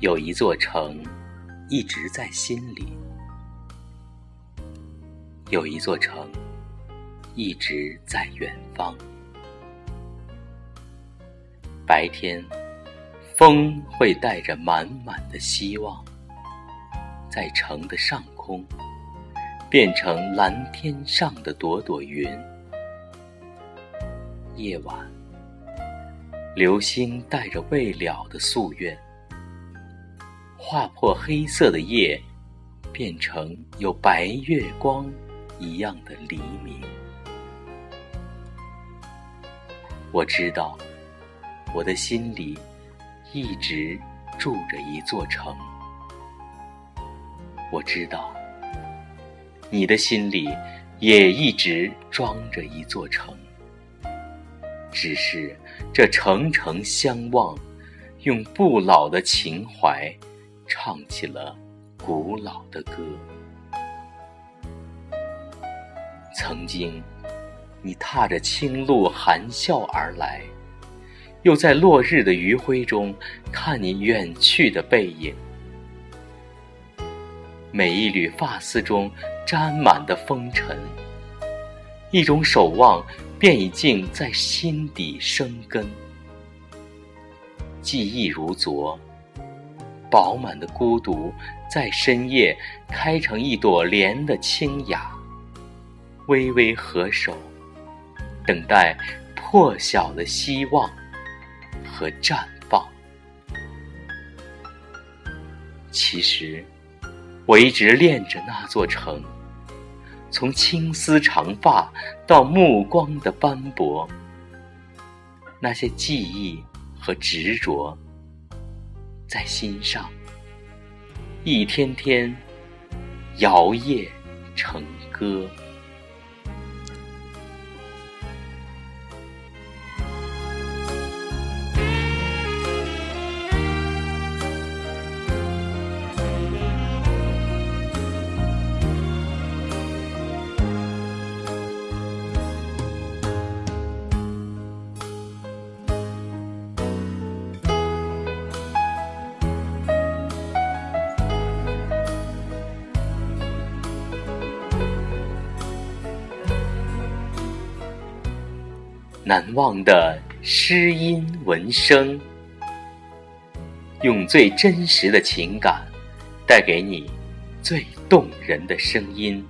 有一座城，一直在心里；有一座城，一直在远方。白天，风会带着满满的希望，在城的上空，变成蓝天上的朵朵云。夜晚，流星带着未了的夙愿。划破黑色的夜，变成有白月光一样的黎明。我知道，我的心里一直住着一座城。我知道，你的心里也一直装着一座城。只是这城城相望，用不老的情怀。唱起了古老的歌。曾经，你踏着青露含笑而来，又在落日的余晖中看你远去的背影。每一缕发丝中沾满的风尘，一种守望便已经在心底生根。记忆如昨。饱满的孤独，在深夜开成一朵莲的清雅，微微合手，等待破晓的希望和绽放。其实，我一直恋着那座城，从青丝长发到目光的斑驳，那些记忆和执着。在心上，一天天摇曳成歌。难忘的诗音文声，用最真实的情感，带给你最动人的声音。